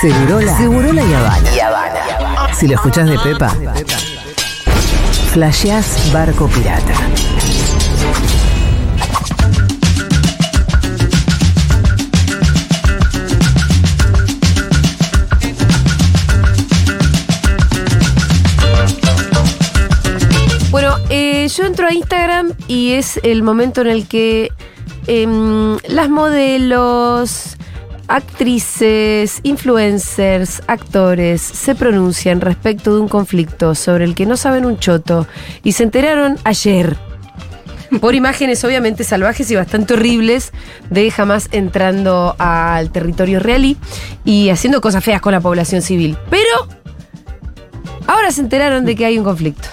Segurola, Segurola y Habana. Si lo escuchás de Pepa, flasheás barco pirata. Bueno, eh, yo entro a Instagram y es el momento en el que em, las modelos, actrices, influencers, actores se pronuncian respecto de un conflicto sobre el que no saben un choto y se enteraron ayer. Por imágenes obviamente salvajes y bastante horribles de jamás entrando al territorio realí y haciendo cosas feas con la población civil. Pero ahora se enteraron de que hay un conflicto.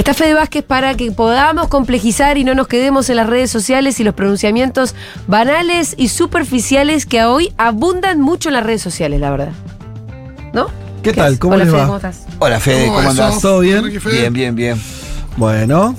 Está Fede Vázquez para que podamos complejizar y no nos quedemos en las redes sociales y los pronunciamientos banales y superficiales que hoy abundan mucho en las redes sociales, la verdad. ¿No? ¿Qué tal? ¿Cómo Hola, les Fede, va? ¿cómo estás? Hola Fede, ¿cómo, ¿Cómo andás? ¿Todo bien? Bien, bien, bien. Bueno.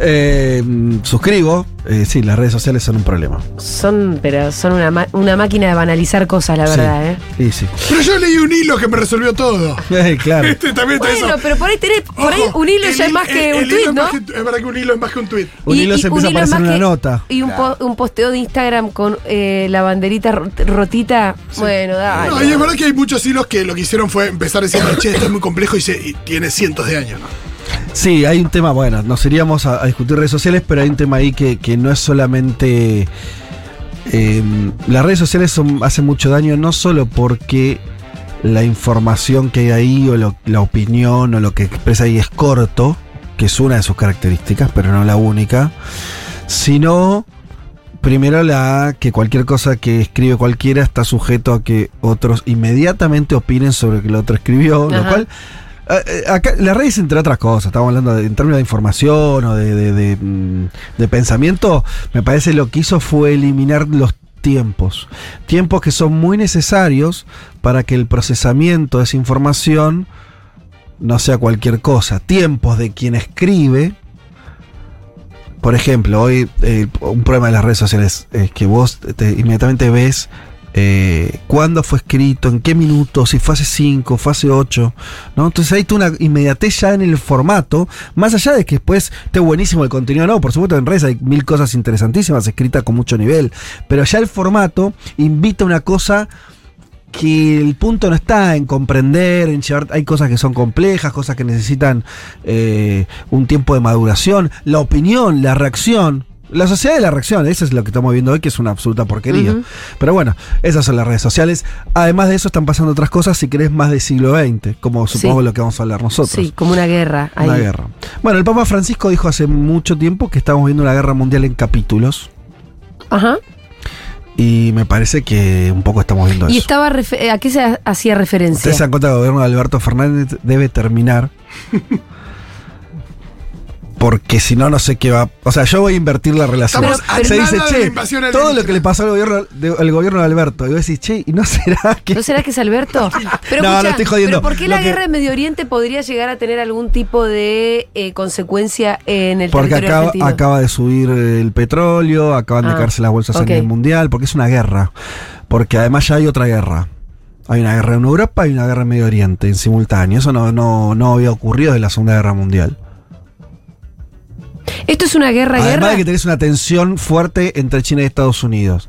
Eh, suscribo. Eh, sí, las redes sociales son un problema. Son, pero son una, ma- una máquina de banalizar cosas, la Sí. verdad, ¿eh? Sí, sí. Pero yo leí un hilo que me resolvió todo. Eh, claro. Este también está Bueno, eso. pero por ahí tenés, por ahí un hilo el ya es más que el- un tweet, es ¿no? más que- es verdad que un hilo es más que un tweet. Un hilo se empieza a hilo es aparecer una que- nota. Y un, po- un posteo de Instagram con eh, la banderita ro- rotita. Bueno, dale. No, y es verdad que hay muchos hilos que lo que hicieron fue empezar diciendo, che, esto es muy complejo y, se- y tiene cientos de años. ¿no? Sí, hay un tema, bueno, nos iríamos a, a discutir redes sociales, pero hay un tema ahí que, que no es solamente... eh, las redes sociales son- hacen mucho daño no solo porque la información que hay ahí o lo- la opinión o lo que expresa ahí es corto, que es una de sus características, pero no la única, sino primero la que cualquier cosa que escribe cualquiera está sujeto a que otros inmediatamente opinen sobre lo que el otro escribió, lo cual Acá, las redes, entre otras cosas, estamos hablando en términos de información o mm, de pensamiento, me parece lo que hizo fue eliminar los tiempos. Tiempos que son muy necesarios para que el procesamiento de esa información no sea cualquier cosa. Tiempos de quien escribe. Por ejemplo, hoy eh, un problema de las redes sociales es que vos te- inmediatamente ves eh, cuándo fue escrito, en qué minuto, si fue hace 5, fue hace 8. ¿no? Entonces hay una inmediatez ya en el formato, más allá de que después esté buenísimo el contenido, no, por supuesto en redes hay mil cosas interesantísimas escritas con mucho nivel, pero ya el formato invita a una cosa que el punto no está en comprender, en llevar, hay cosas que son complejas, cosas que necesitan eh, un tiempo de maduración, la opinión, la reacción. La sociedad de la reacción, eso es lo que estamos viendo hoy, que es una absoluta porquería. Pero bueno, esas son las redes sociales. Además de eso, están pasando otras cosas, si querés, más del siglo XX, como supongo Sí. lo que vamos a hablar nosotros. Sí, como una guerra. ahí. Una guerra. Bueno, el Papa Francisco dijo hace mucho tiempo que estamos viendo una guerra mundial en capítulos. Ajá. Y me parece que un poco estamos viendo ¿Y eso. estaba refe- a qué se hacía referencia? Ustedes se dan cuenta que el gobierno de Alberto Fernández debe terminar. Porque si no, no sé qué va. O sea, yo voy a invertir la relación. Pero- se dice, che, todo lo alienígena". que le pasó al gobierno, de- al gobierno de Alberto. Y vos decís, che, ¿y no será que.? ¿No será que es Alberto? Pero No, no estoy jodiendo. ¿Pero por qué Lo la que- guerra en Medio Oriente podría llegar a tener algún tipo de eh, consecuencia en el Porque territorio acaba, argentino? acaba de subir el petróleo, acaban de Ah, caerse las bolsas ok. a nivel mundial, porque es una guerra. Porque además ya hay otra guerra. Hay una guerra en Europa y una guerra en Medio Oriente en simultáneo. Eso no, no, no había ocurrido desde la Segunda Guerra Mundial. Esto es una guerra, Además guerra. de que tenés una tensión fuerte entre China y Estados Unidos.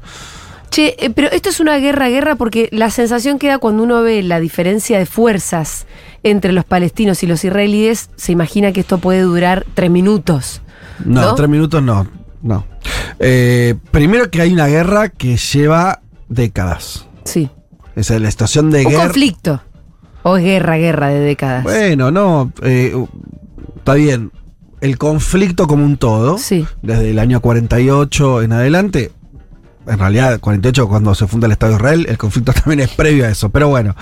Che, eh, pero esto es una guerra, guerra, porque la sensación que da cuando uno ve la diferencia de fuerzas entre los palestinos y los israelíes, se imagina que esto puede durar tres minutos. No, ¿No? tres minutos no. No. Eh, primero que hay una guerra que lleva décadas. Sí. Esa es la situación de Un guerra. conflicto. O es guerra, guerra de décadas. Bueno, no. eh, está bien. El conflicto como un todo. Sí. Desde el año 48 en adelante. En realidad, 48 cuando se funda el Estado de Israel, el conflicto también es previo a eso. Pero bueno,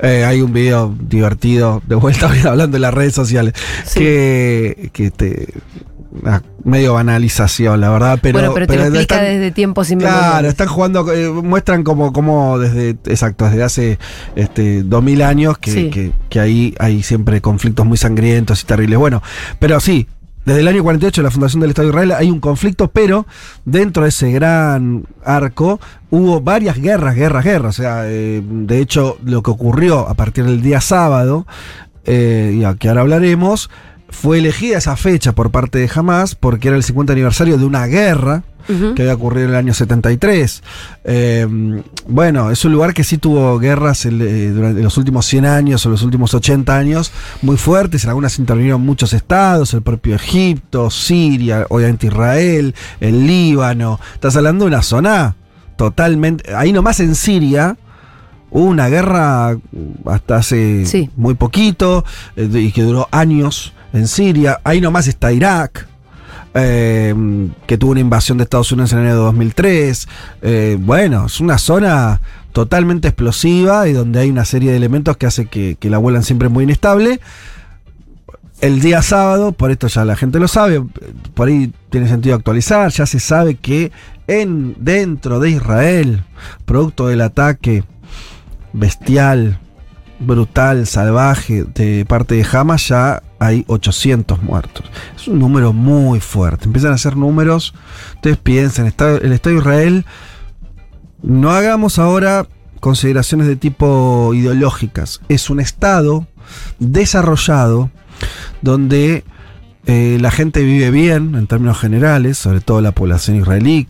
eh, hay un video divertido, de vuelta hablando en las redes sociales, Sí. que, que te... una medio banalización, la verdad, pero... bueno, pero te lo explica están- desde tiempos Claro, inmemoriales. están jugando, eh, muestran como, como desde, exacto, desde hace este, 2000 años que, Sí. que, que ahí hay siempre conflictos muy sangrientos y terribles. Bueno, pero sí, desde el año 48, la fundación del Estado de Israel, hay un conflicto, pero dentro de ese gran arco hubo varias guerras, guerras, guerras. O sea, eh, de hecho, lo que ocurrió a partir del día sábado, eh, y a que ahora hablaremos, fue elegida esa fecha por parte de Hamas porque era el 50 aniversario de una guerra que había ocurrido en el año 73. Eh, bueno, es un lugar que sí tuvo guerras eh, durante los últimos 100 años o los últimos 80 años muy fuertes. En algunas intervinieron muchos estados, el propio Egipto, Siria, obviamente Israel, el Líbano. Estás hablando de una zona totalmente. Ahí nomás en Siria. Hubo una guerra hasta hace Sí. muy poquito eh, y que duró años en Siria. Ahí nomás está Irak, eh, que tuvo una invasión de Estados Unidos en el año 2003. Eh, bueno, es una zona totalmente explosiva y donde hay una serie de elementos que hace que, que la vuelan siempre muy inestable. El día sábado, por esto ya la gente lo sabe, por ahí tiene sentido actualizar, ya se sabe que en, dentro de Israel, producto del ataque bestial, brutal, salvaje de parte de Hamas, ya hay 800 muertos. Es un número muy fuerte. Empiezan a ser números. Ustedes piensen, el Estado de Israel, no hagamos ahora consideraciones de tipo ideológicas. Es un Estado desarrollado donde eh, la gente vive bien en términos generales, sobre todo la población israelí,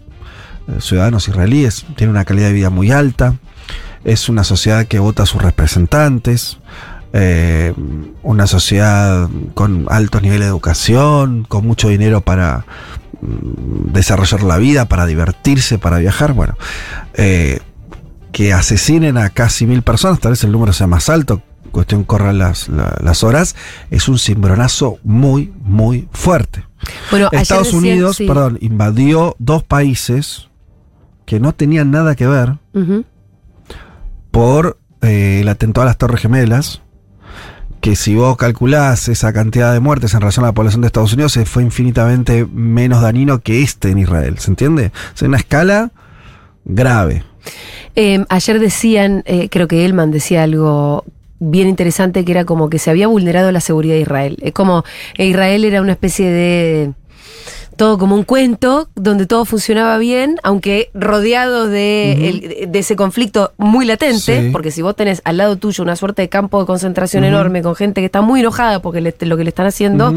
eh, ciudadanos israelíes, tiene una calidad de vida muy alta es una sociedad que vota a sus representantes, eh, una sociedad con altos niveles de educación, con mucho dinero para mm, desarrollar la vida, para divertirse, para viajar. Bueno, eh, que asesinen a casi mil personas, tal vez el número sea más alto, cuestión corran las, la- las horas, es un cimbronazo muy, muy fuerte. Bueno, Estados decían- Unidos, sí. perdón, invadió dos países que no tenían nada que ver. Por eh, el atentado a las Torres Gemelas, que si vos calculás esa cantidad de muertes en relación a la población de Estados Unidos, fue infinitamente menos dañino que este en Israel, ¿se entiende? Es una escala grave. Eh, ayer decían, eh, creo que Elman decía algo bien interesante que era como que se había vulnerado la seguridad de Israel. Es como eh, Israel era una especie de todo como un cuento donde todo funcionaba bien, aunque rodeado de, el- de ese conflicto muy latente, Sí. porque si vos tenés al lado tuyo una suerte de campo de concentración enorme con gente que está muy enojada porque le- lo que le están haciendo,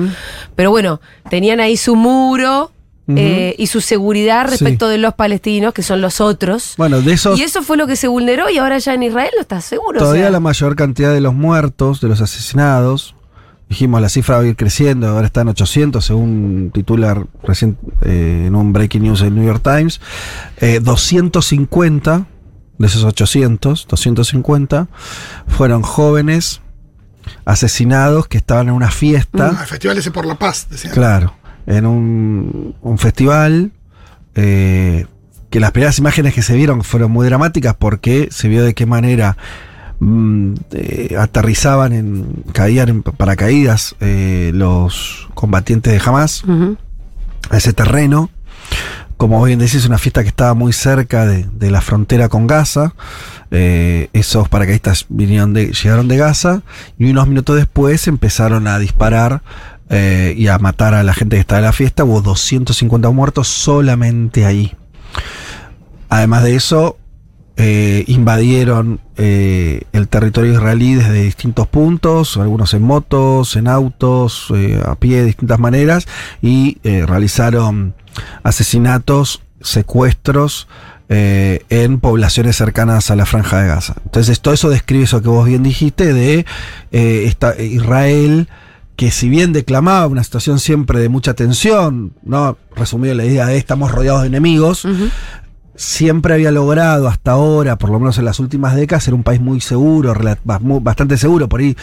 pero bueno, tenían ahí su muro eh, y su seguridad Sí. respecto de los palestinos, que son los otros. Bueno, de esos, Y eso fue lo que se vulneró y ahora ya en Israel no está seguro. o todavía sea. la mayor cantidad de los muertos, de los asesinados, dijimos la cifra va a ir creciendo, ahora está en 800 según titular recién eh, en un breaking news del New York Times, Eh, 250 de esos 800, 250 fueron jóvenes asesinados que estaban en una fiesta. Ah, el festival ese por la paz, decían. Claro, en un, un festival eh, que las primeras imágenes que se vieron fueron muy dramáticas porque se vio de qué manera mm, eh, aterrizaban, en, caían en paracaídas eh, los combatientes de Hamas a ese terreno. Como bien decís, una fiesta que estaba muy cerca de, de la frontera con Gaza. Eh, esos paracaidistas vinieron de, llegaron de Gaza y unos minutos después empezaron a disparar eh, y a matar a la gente que estaba en la fiesta. Hubo 250 muertos solamente ahí. Además de eso, eh, invadieron eh, el territorio israelí desde distintos puntos, algunos en motos, en autos, eh, a pie de distintas maneras, y eh, realizaron asesinatos, secuestros eh, en poblaciones cercanas a la franja de Gaza. Entonces, todo eso describe eso que vos bien dijiste de eh, esta, Israel que si bien declamaba una situación siempre de mucha tensión, ¿no? Resumido la idea de estamos rodeados de enemigos. Siempre había logrado hasta ahora, por lo menos en las últimas décadas, ser un país muy seguro, bastante seguro. Por ahí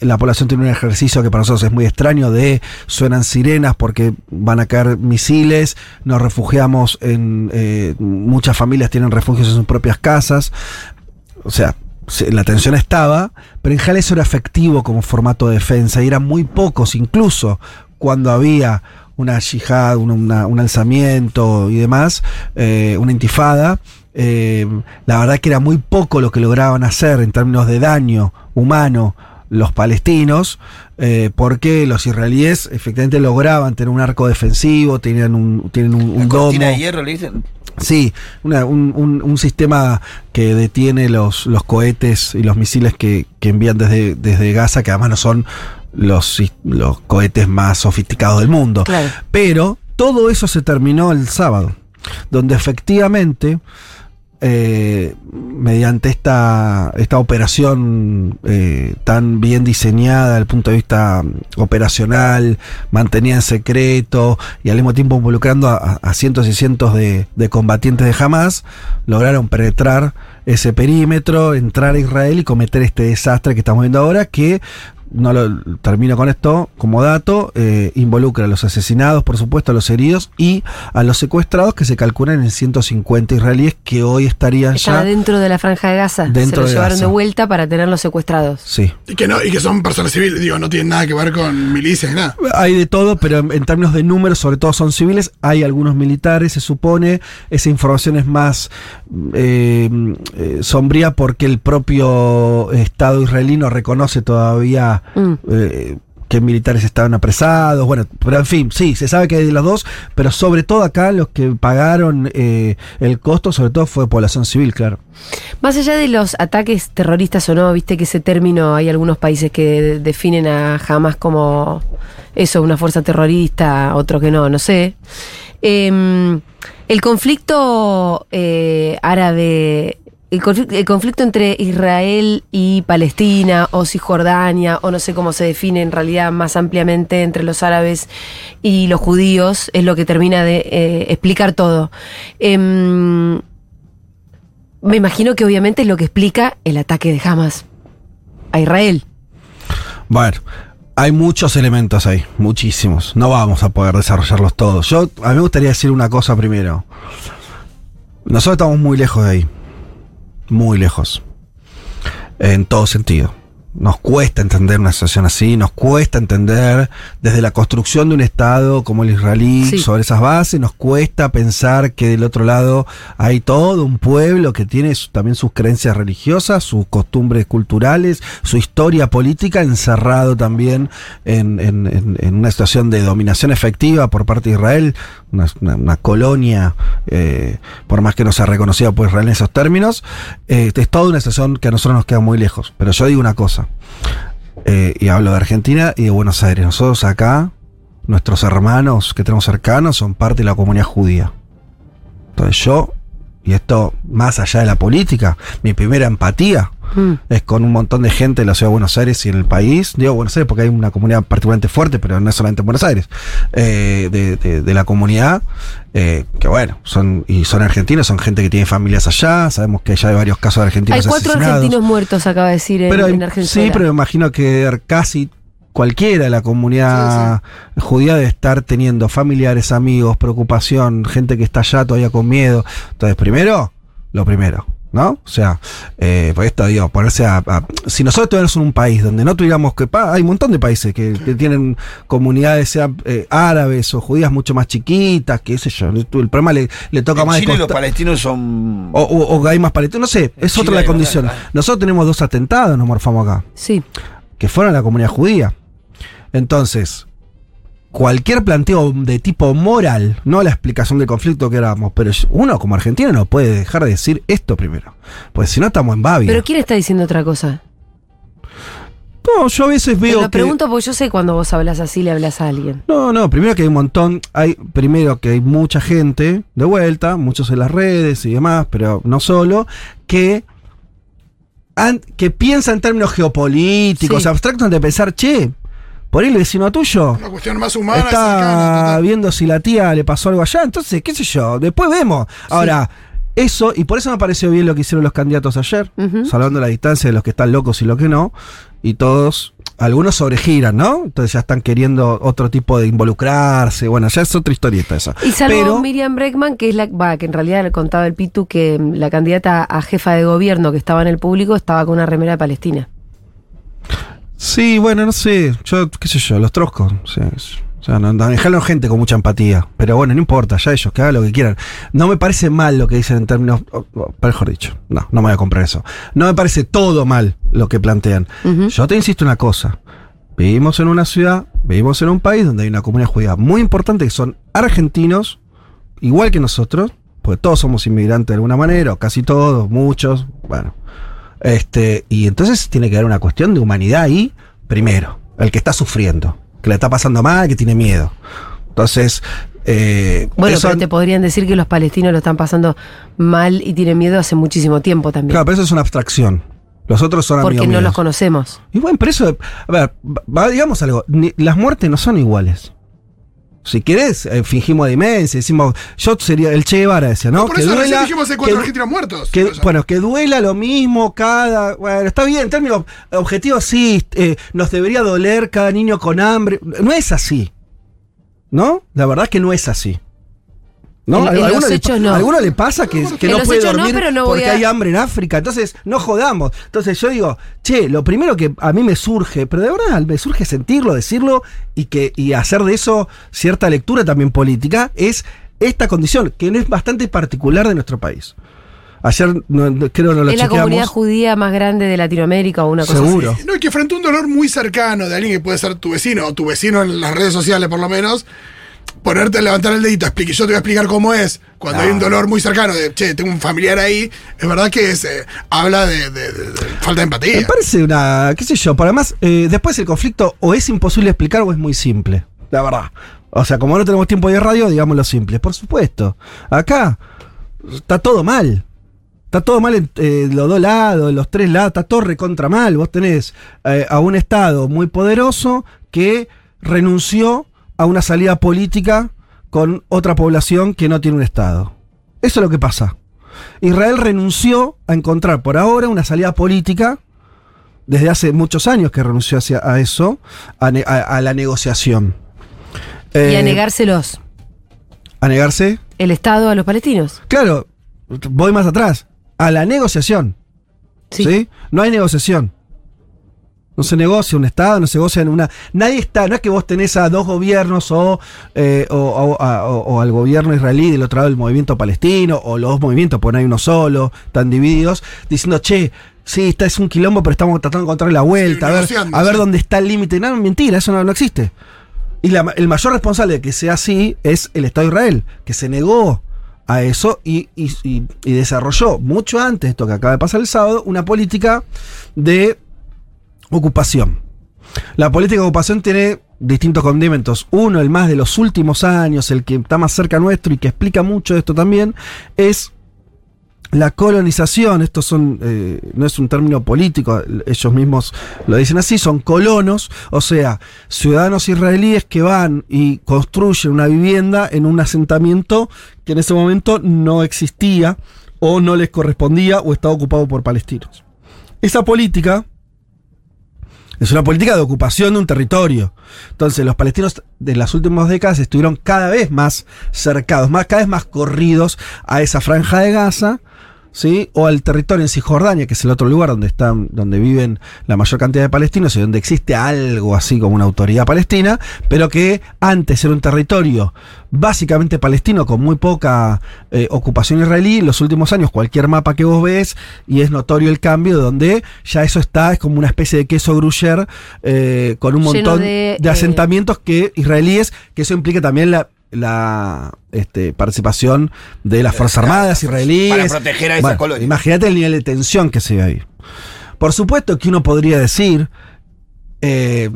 la población tiene un ejercicio que para nosotros es muy extraño de suenan sirenas porque van a caer misiles, nos refugiamos en... eh, muchas familias tienen refugios en sus propias casas. O sea, se- la tensión estaba, pero en general eso era efectivo como formato de defensa y eran muy pocos, incluso cuando había una yihad, una- una- un alzamiento y demás, eh, una intifada. eh, la verdad que era muy poco lo que lograban hacer en términos de daño humano los palestinos, eh, porque los israelíes efectivamente lograban tener un arco defensivo, tenían un, tienen un, un domo. de hierro le dicen. Sí, una- un, un- un sistema que detiene los, los cohetes y los misiles que, que envían desde, desde Gaza, que además no son los, los cohetes más sofisticados del mundo. Claro. Pero todo eso se terminó el sábado, donde efectivamente, eh, mediante esta, esta operación eh, tan bien diseñada desde el punto de vista operacional, mantenida en secreto y al mismo tiempo involucrando a, a cientos y cientos de, de combatientes de Hamas, lograron penetrar ese perímetro, entrar a Israel y cometer este desastre que estamos viendo ahora, que no lo termino con esto como dato, eh, involucra a los asesinados, por supuesto, a los heridos y a los secuestrados que se calculan en 150 israelíes que hoy estarían Estaba ya. dentro de la franja de Gaza. Dentro Se los de llevaron Gaza. de vuelta para tenerlos secuestrados. Sí. Y que, no, y que son personas civiles, digo, no tienen nada que ver con milicias ni nada. Hay de todo, pero en, en términos de números, sobre todo son civiles. Hay algunos militares, se supone. Esa información es más eh, eh, sombría porque el propio Estado israelí no reconoce todavía Mm. eh, que militares estaban apresados. Bueno, pero en fin, sí, se sabe que hay de los dos, pero sobre todo acá los que pagaron eh, el costo, sobre todo fue población civil, claro. Más allá de los ataques terroristas o no, viste que ese término hay algunos países que de- definen a Hamas como eso, una fuerza terrorista, otro que no, no sé. Em, el conflicto eh, árabe, el conflicto, entre Israel y Palestina o Cisjordania, o no sé cómo se define en realidad más ampliamente entre los árabes y los judíos, es lo que termina de eh, explicar todo. Em, me imagino que obviamente es lo que explica el ataque de Hamas a Israel. Bueno, hay muchos elementos ahí, muchísimos. No vamos a poder desarrollarlos todos. Yo, a mí me gustaría decir una cosa primero. Nosotros estamos muy lejos de ahí. Muy lejos. En todo sentido. Nos cuesta entender una situación así, nos cuesta entender desde la construcción de un Estado como el israelí Sí. sobre esas bases, nos cuesta pensar que del otro lado hay todo un pueblo que tiene su- también sus creencias religiosas, sus costumbres culturales, su historia política, encerrado también en, en- en- en una situación de dominación efectiva por parte de Israel, una, colonia, eh, por más que no sea reconocida por Israel en esos términos, eh, es toda una situación que a nosotros nos queda muy lejos. Pero yo digo una cosa, eh, y hablo de Argentina y de Buenos Aires. Nosotros acá, nuestros hermanos que tenemos cercanos son parte de la comunidad judía. Entonces yo, y esto más allá de la política, mi primera empatía Mm. es con un montón de gente de la ciudad de Buenos Aires y en el país. Digo Buenos Aires porque hay una comunidad particularmente fuerte, pero no es solamente en Buenos Aires. eh, de, de- de la comunidad, eh, que bueno, son y son argentinos, son gente que tiene familias allá. Sabemos que ya hay varios casos de argentinos Hay cuatro asesinados. argentinos muertos, acaba de decir en, Pero en Argentina. sí, pero me imagino que casi cualquiera de la comunidad judía debe estar teniendo familiares, amigos, preocupación, gente que está allá todavía con miedo. Entonces, primero, lo primero. ¿No? O sea, eh, por esto digo, ponerse a, a- Si nosotros tuviéramos un país donde no tuviéramos que. pa, hay un montón de países que, que tienen comunidades, sean eh, árabes o judías mucho más chiquitas, qué sé yo. El problema le, le toca En más de Chile los costa- palestinos son. o, o- o hay más palestinos, no sé, es Chile otra la condición. Nosotros tenemos dos atentados, nos morfamos acá Sí. que fueron a la comunidad judía. Entonces, cualquier planteo de tipo moral, no la explicación del conflicto que éramos, pero uno como argentino no puede dejar de decir esto primero. Pues si no estamos en Babia. Pero ¿quién está diciendo otra cosa? no, yo a veces Te veo lo que... pregunto porque yo sé cuando vos hablas así le hablas a alguien. No, no, primero que hay un montón, hay primero que hay mucha gente de vuelta, muchos en las redes y demás, pero no solo, que, que piensa en términos geopolíticos, Sí. abstractos de pensar, che, por ahí el vecino tuyo Una cuestión más humana, está cercana, viendo si la tía le pasó algo allá, entonces, qué sé yo, después vemos. Ahora, eso, y por eso me pareció bien lo que hicieron los candidatos ayer, Ujú. salvando la distancia de los que están locos y los que no, y todos, algunos sobregiran, ¿no? Entonces ya están queriendo otro tipo de involucrarse, bueno, ya es otra historieta esa. Y salvo Pero, Miriam Breckman, que es la va, que en realidad le contaba el Pitu que mm, la candidata a jefa de gobierno que estaba en el público estaba con una remera de Palestina. Sí, bueno, no sé, yo, qué sé yo, los troscos, sí, sea, no, dejaron gente con mucha empatía. Pero bueno, no importa, ya ellos, que hagan lo que quieran. No me parece mal lo que dicen en términos. o- o, Mejor dicho, no, no me voy a comprar eso. No me parece todo mal lo que plantean. Yo te insisto una cosa. Vivimos en una ciudad, vivimos en un país donde hay una comunidad judía muy importante que son argentinos, igual que nosotros, porque todos somos inmigrantes de alguna manera, o casi todos, muchos, bueno. Este, y entonces tiene que haber una cuestión de humanidad ahí, primero, el que está sufriendo, que le está pasando mal, que tiene miedo. Entonces, eh, Bueno, eso- pero te podrían decir que los palestinos lo están pasando mal y tienen miedo hace muchísimo tiempo también. claro, pero eso es una abstracción. Los otros son porque amigos no míos. los conocemos. Y bueno, pero eso, a ver, digamos algo, ni- las muertes no son iguales. Si querés, eh, fingimos demencia, decimos, yo sería el Che Guevara, decía, ¿no? Por eso recién dijimos hace cuatro que- argentinos muertos. que- bueno, que duela lo mismo cada. Bueno, está bien, en términos objetivos, sí, eh, nos debería doler cada niño con hambre. No es así. ¿No? La verdad es que no es así. ¿No? En- ¿A en alguno los le, no. alguno le pasa que, no los puede no, dormir pero no porque a- hay hambre en África? Entonces, no jodamos. Entonces yo digo, che, lo primero que a mí me surge, pero de verdad me surge sentirlo, decirlo y, que, y hacer de eso cierta lectura también política, es esta condición, que no es bastante particular de nuestro país. Ayer no- no- creo que no lo es la comunidad judía más grande de Latinoamérica o una cosa Seguro. así. No, y que frente a un dolor muy cercano de alguien que puede ser tu vecino, o tu vecino en las redes sociales por lo menos, ponerte a levantar el dedito, explique, yo te voy a explicar cómo es, cuando hay un dolor muy cercano de, che, tengo un familiar ahí, es verdad que es, eh, habla de, de- de- de falta de Me empatía. parece una, qué sé yo, pero además, eh, después el conflicto o es imposible explicar o es muy simple, la verdad. O sea, como no tenemos tiempo de radio, digámoslo simple. Por supuesto, acá está todo mal. Está todo mal en eh, los dos lados, en los tres lados, está todo recontra mal. Vos tenés a un Estado muy poderoso que renunció a una salida política con otra población que no tiene un Estado. Eso es lo que pasa. Israel renunció a encontrar por ahora una salida política, desde hace muchos años que renunció hacia, a eso, a, ne- a- a la negociación. Y Eh, a negárselos a negarse. el Estado a los palestinos. Claro, voy más atrás. A la negociación. Sí. Sí. No hay negociación. No se negocia un Estado, no se negocia en una. Nadie está. No es que vos tenés a dos gobiernos o, eh, o, o- a- o- o al gobierno israelí del otro lado del movimiento palestino, o los dos movimientos, porque no hay uno solo, están divididos, diciendo, che, sí, está es un quilombo, pero estamos tratando de encontrar la vuelta, a ver, a ver dónde está el límite. No, mentira, eso no, no existe. Y la el mayor responsable de que sea así es el Estado de Israel, que se negó a eso y, y- y- y desarrolló mucho antes de esto que acaba de pasar el sábado, una política de ocupación. La política de ocupación tiene distintos condimentos. Uno, el más de los últimos años, el que está más cerca nuestro y que explica mucho esto también, es la colonización. Esto son, eh, no es un término político, ellos mismos lo dicen así, son colonos, o sea, ciudadanos israelíes que van y construyen una vivienda en un asentamiento que en ese momento no existía o no les correspondía o estaba ocupado por palestinos. Esa política es una política de ocupación de un territorio. Entonces, los palestinos de las últimas décadas estuvieron cada vez más cercados, más, cada vez más corridos a esa franja de Gaza, ¿sí? O al territorio en Cisjordania, que es el otro lugar donde están, donde viven la mayor cantidad de palestinos y donde existe algo así como una autoridad palestina, pero que antes era un territorio básicamente palestino con muy poca eh, ocupación israelí. En los últimos años, cualquier mapa que vos ves, y es notorio el cambio, donde ya eso está, es como una especie de queso gruyere eh, con un montón de, de, eh, asentamientos que israelíes, que eso implica también la la este, participación de las Fuerzas Armadas israelíes. para proteger a esa Bueno, colonia. Imagínate el nivel de tensión que se ve ahí. Por supuesto que uno podría decir, eh,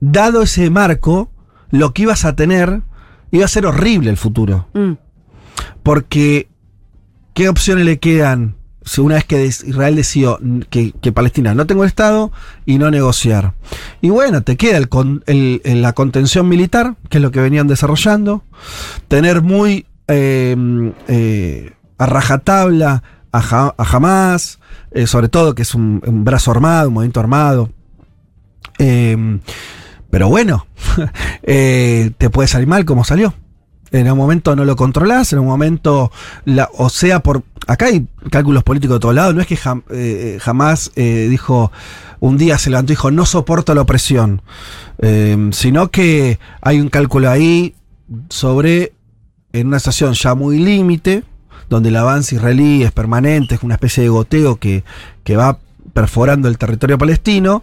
dado ese marco, lo que ibas a tener iba a ser horrible el futuro. Mm. Porque, ¿qué opciones le quedan una vez que Israel decidió que, Palestina no tenga un Estado y no negociar? Y bueno, te queda el el- el- la contención militar, que es lo que venían desarrollando, tener muy eh, eh, a rajatabla a, a Hamas, eh, sobre todo que es un, un brazo armado, un movimiento armado. Eh, pero bueno, eh, te puede salir mal como salió. En un momento no lo controlás, en un momento, la, o sea, por acá hay cálculos políticos de todos lados, no es que jam- eh, jamás eh, dijo, un día se levantó y dijo, no soporto la opresión, Eh, sino que hay un cálculo ahí sobre, en una estación ya muy límite, donde el avance israelí es permanente, es una especie de goteo que, que va perforando el territorio palestino,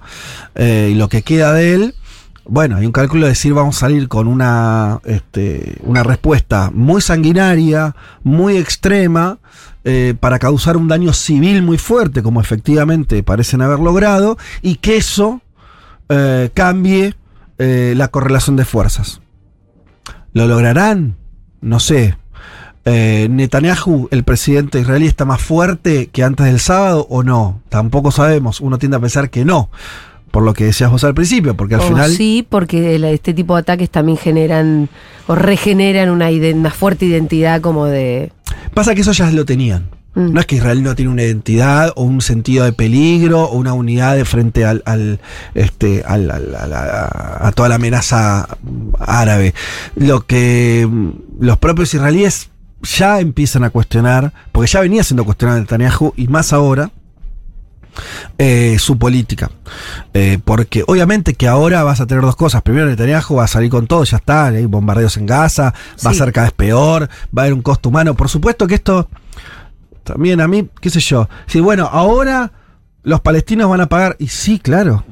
eh, y lo que queda de él, bueno, hay un cálculo de decir vamos a salir con una, este, una respuesta muy sanguinaria, muy extrema, eh, para causar un daño civil muy fuerte, como efectivamente parecen haber logrado, y que eso eh, cambie eh, la correlación de fuerzas. ¿Lo lograrán? No sé. ¿Netanyahu, el presidente israelí, está más fuerte que antes del sábado o no? Tampoco sabemos. Uno tiende a pensar que no. Por lo que decías vos al principio, porque al O final. sí, porque este tipo de ataques también generan o regeneran una, una fuerte identidad como de... Pasa que eso ya lo tenían. Mm. No es que Israel no tiene una identidad o un sentido de peligro o una unidad de frente al, al, este, al- al- a, a toda la amenaza árabe. Lo que mm, los propios israelíes ya empiezan a cuestionar, porque ya venía siendo cuestionado Netanyahu y más ahora, eh, su política. Eh, porque obviamente que ahora vas a tener dos cosas. Primero, Netanyahu va a salir con todo, ya está, hay bombardeos en Gaza, va a ser cada vez peor, va a haber un costo humano. Por supuesto que esto también a mí, qué sé yo. Sí, bueno, ahora los palestinos van a pagar. Y sí, claro.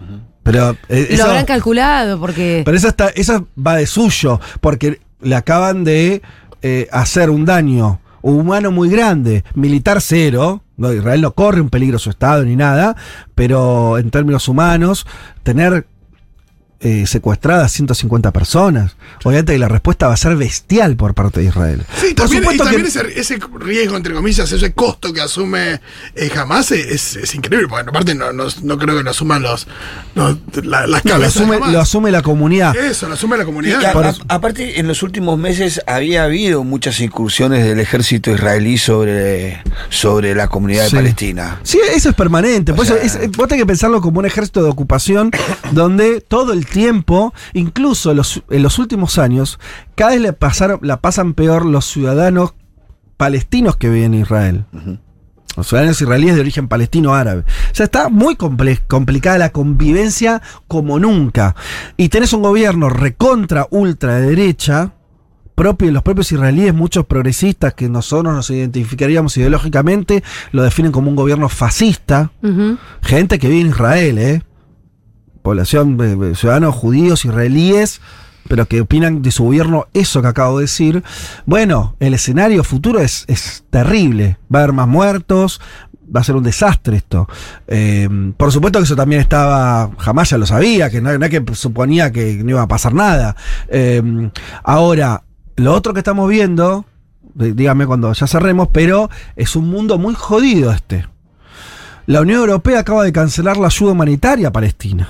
Pero eh, Lo eso, habrán calculado porque... pero eso, está, eso va de suyo, porque le acaban de eh, hacer un daño humano muy grande, militar cero. No, Israel no corre un peligro su Estado ni nada, pero en términos humanos, tener eh, secuestradas 150 personas, obviamente que la respuesta va a ser bestial por parte de Israel. Sí, Por también, y supuesto también que- ese, ese riesgo, entre comillas, ese costo que asume eh, Hamas es, es increíble, porque aparte no, no, no creo que lo asuman los, los- la- las No, lo cabezas asume, lo asume la comunidad. Eso, lo asume la Y comunidad. a- Por a- eso- aparte, en los últimos meses había habido muchas incursiones del ejército israelí sobre, sobre la comunidad Sí. de Palestina. Sí, eso es permanente. Por O eso sea- es- vos tenés que pensarlo como un ejército de ocupación donde todo el tiempo, incluso los- en los últimos años, cada vez le pasaron, la pasan peor los ciudadanos palestinos que viven en Israel. Los ciudadanos israelíes de origen palestino árabe. O sea, está muy complicada la convivencia como nunca. Y tenés un gobierno recontra, ultra de derecha, propio, los propios israelíes, muchos progresistas que nosotros nos identificaríamos ideológicamente, lo definen como un gobierno fascista. Gente que vive en Israel, ¿eh? Población, eh, eh, ciudadanos judíos, israelíes, pero que opinan de su gobierno eso que acabo de decir. Bueno, el escenario futuro es, es terrible. Va a haber más muertos, va a ser un desastre esto. Eh, por supuesto que eso también estaba, jamás ya lo sabía, que no, que suponía que no iba a pasar nada. Eh, ahora, lo otro que estamos viendo, dí- dígame cuando ya cerremos, pero es un mundo muy jodido este. La Unión Europea acaba de cancelar la ayuda humanitaria a Palestina.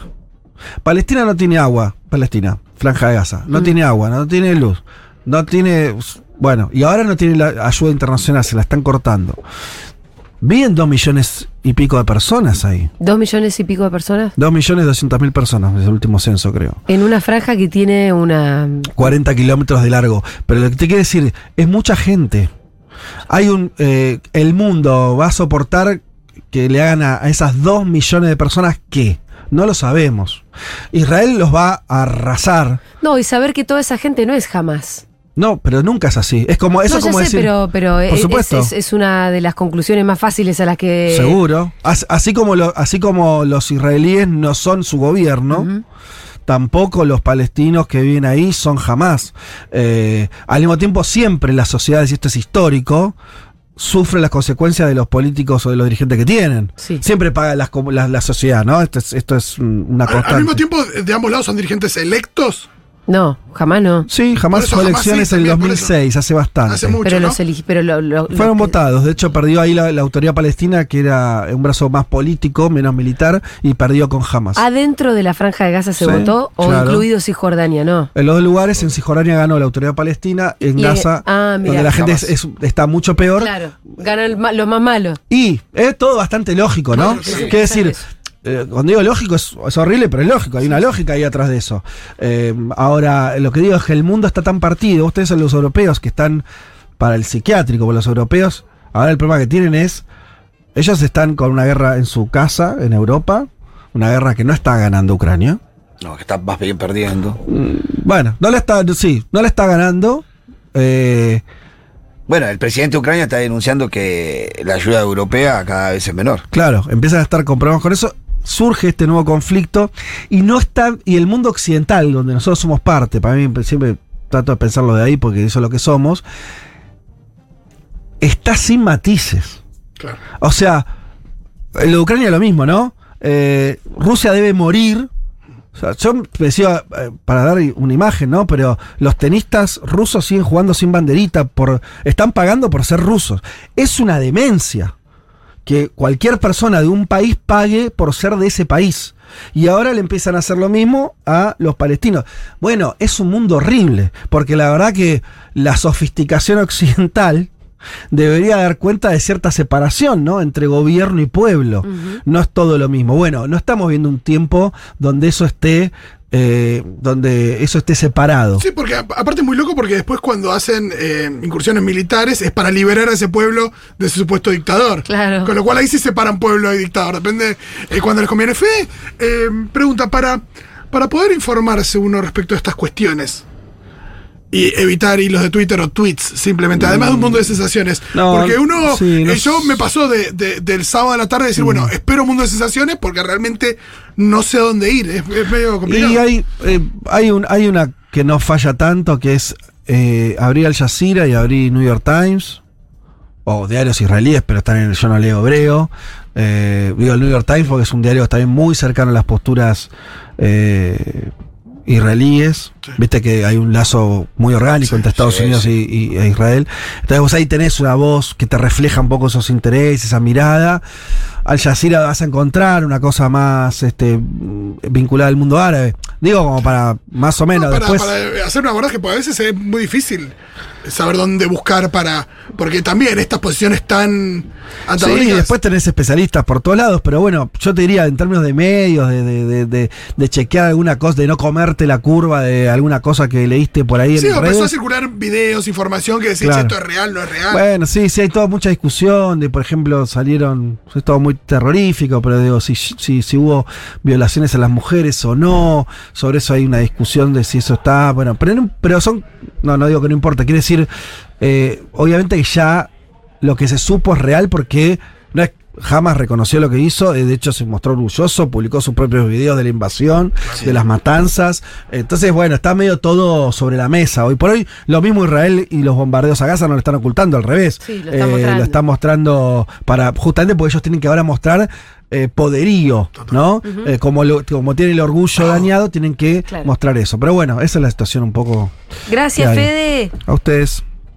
Palestina no tiene agua, Palestina, Franja de Gaza, no Mm. tiene agua, no tiene luz, no tiene... Bueno, y ahora no tiene la ayuda internacional, se la están cortando. Viven dos millones y pico de personas ahí. Dos millones y pico de personas Dos millones doscientas mil personas, es el último censo creo. en una franja que tiene una... 40 kilómetros de largo. Pero lo que te quiero decir, es mucha gente. Hay un. eh, el mundo va a soportar que le hagan a, a esas 2 millones de personas qué? No lo sabemos. Israel los va a arrasar. No, y saber que toda esa gente no es jamás. No, pero nunca es así. Es como eso no, ya como sé, decir. pero, pero es, supuesto. es- es una de las conclusiones más fáciles a las que... Seguro. As- Así como, lo- así como los israelíes no son su gobierno, tampoco los palestinos que viven ahí son jamás. Eh, al mismo tiempo, siempre las sociedades, y esto es histórico, sufren las consecuencias de los políticos o de los dirigentes que tienen. Sí. Siempre paga las la, la sociedad, ¿no? Esto es, esto es una Al, constante. al mismo tiempo, de ambos lados son dirigentes electos. No, jamás no. Sí, jamás eso fue jamás elecciones sí, en el también por eso. 2006, hace bastante. Hace mucho. Pero ¿no? los elige, pero lo, lo- lo Fueron que- votados, de hecho perdió ahí la, la autoridad palestina, que era un brazo más político, menos militar, y perdió con Hamas. ¿Adentro de la franja de Gaza se Sí, votó o claro. incluido Cisjordania? No. En los dos lugares, en Cisjordania ganó la autoridad palestina, en Y, Gaza, ah, mira. donde la gente es- está mucho peor. Claro, ganan los más malos. Y es todo bastante lógico, ¿no? Claro, sí. Quiere decir, Eso. Eh, cuando digo lógico es, es horrible, pero es lógico, hay una lógica ahí atrás de eso. Eh, ahora, lo que digo es que el mundo está tan partido, ustedes son los europeos que están para el psiquiátrico, por los europeos, ahora el problema que tienen es, ellos están con una guerra en su casa, en Europa, una guerra que no está ganando Ucrania. No, que está más bien perdiendo. Bueno, no le está, sí, no le está ganando. eh, Bueno, el presidente de Ucrania está denunciando que la ayuda europea cada vez es menor. Claro, empiezan a estar con problemas con eso. Surge este nuevo conflicto y no está. Y el mundo occidental, donde nosotros somos parte, para mí siempre trato de pensarlo de ahí porque eso es lo que somos, está sin matices. Claro. O sea, en Ucrania lo mismo, ¿no? Eh, Rusia debe morir. O sea, yo me decía, eh, para dar una imagen, ¿no? Pero los tenistas rusos siguen jugando sin banderita, por, están pagando por ser rusos. Es una demencia que cualquier persona de un país pague por ser de ese país. Y ahora le empiezan a hacer lo mismo a los palestinos. Bueno, es un mundo horrible, porque la verdad que la sofisticación occidental debería dar cuenta de cierta separación, ¿no? Entre gobierno y pueblo. No es todo lo mismo. Bueno, no estamos viendo un tiempo donde eso esté, eh, donde eso esté separado. Sí, porque aparte es muy loco porque después cuando hacen eh, incursiones militares es para liberar a ese pueblo de ese supuesto dictador. Claro. Con lo cual ahí sí separan pueblo y dictador. Depende eh, cuando les conviene. Fe, eh, pregunta, para, para poder informarse uno respecto a estas cuestiones y evitar hilos de Twitter o tweets, simplemente, además de un mundo de sensaciones. No, porque uno, sí, no eh, yo me pasó de, de- del sábado a la tarde decir, bueno, espero un mundo de sensaciones porque realmente no sé a dónde ir. Es, es medio complicado. Y hay, eh, hay, un, hay una que no falla tanto, que es eh, abrir Al Jazeera y abrir New York Times, o diarios israelíes, pero están en el, yo no leo hebreo. Eh, digo el New York Times porque es un diario también muy cercano a las posturas israelíes. Viste que hay un lazo muy orgánico Sí, entre Estados sí, Unidos y- e Israel. Entonces vos ahí tenés una voz que te refleja un poco esos intereses, esa mirada. Al Jazeera vas a encontrar una cosa más este, vinculada al mundo árabe. Digo, como para más o menos. No, para, Después, para hacer un abordaje, porque a veces es muy difícil saber dónde buscar para. Porque también estas posiciones tan Sí, antagónicas. después tenés especialistas por todos lados, pero bueno, yo te diría en términos de medios, de, de, de, chequear alguna cosa, de no comerte la curva de alguna cosa que leíste por ahí Sí, en o empezó a redes. circular videos, información que decís, Claro. esto es real, no es real. Bueno, sí, sí, hay toda mucha discusión de, por ejemplo, salieron, es todo muy terrorífico, pero digo, si, si, si hubo violaciones a las mujeres o no, sobre eso hay una discusión de si eso está, bueno, pero, pero son, no, no digo que no importa, quiere decir, eh, obviamente que ya lo que se supo es real porque jamás reconoció lo que hizo, eh, de hecho se mostró orgulloso, publicó sus propios videos de la invasión, de las matanzas, entonces bueno, está medio todo sobre la mesa. Hoy por hoy lo mismo Israel y los bombardeos a Gaza no lo están ocultando, al revés. Sí, lo están Eh, lo están mostrando para, justamente porque ellos tienen que ahora mostrar eh, poderío, ¿no? Eh, como, lo- como tienen el orgullo dañado, tienen que Claro. mostrar eso. Pero bueno, esa es la situación un poco Gracias. Fede. a ustedes.